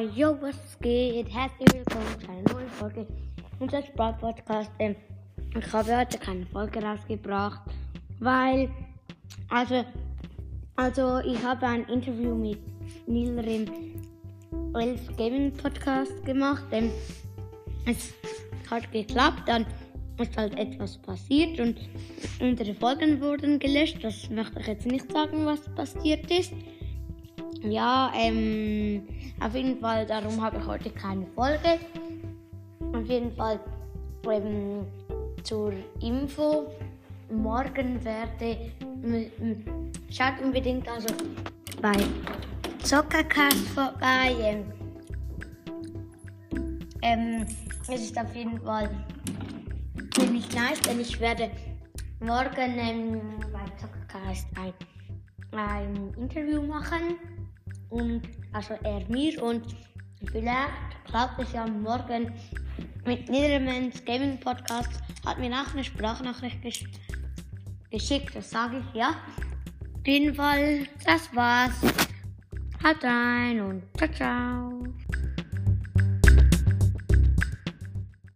yo, was geht? Herzlich willkommen zu einer neuen Folge unseres Sprach-Podcasts. Ähm, ich habe heute keine Folge rausgebracht, weil, also, also ich habe ein Interview mit Neil im Elf Gaming Podcast gemacht. Ähm, es hat geklappt, dann ist halt etwas passiert und unsere Folgen wurden gelöscht. Das möchte ich jetzt nicht sagen, was passiert ist. Ja, ähm, auf jeden Fall, darum habe ich heute keine Folge. Auf jeden Fall ähm, zur Info. Morgen werde. Schaut unbedingt also bei Zockercast vorbei. Ähm, ähm, es ist auf jeden Fall ziemlich nice, denn ich werde morgen ähm, bei Zockercast ein, ein Interview machen und also er mir und vielleicht klappt es ja morgen mit Niedermans Gaming Podcast. Hat mir auch eine Sprachnachricht gesch geschickt, das sage ich ja. Auf jeden Fall, das war's. Haut rein und ciao, ciao.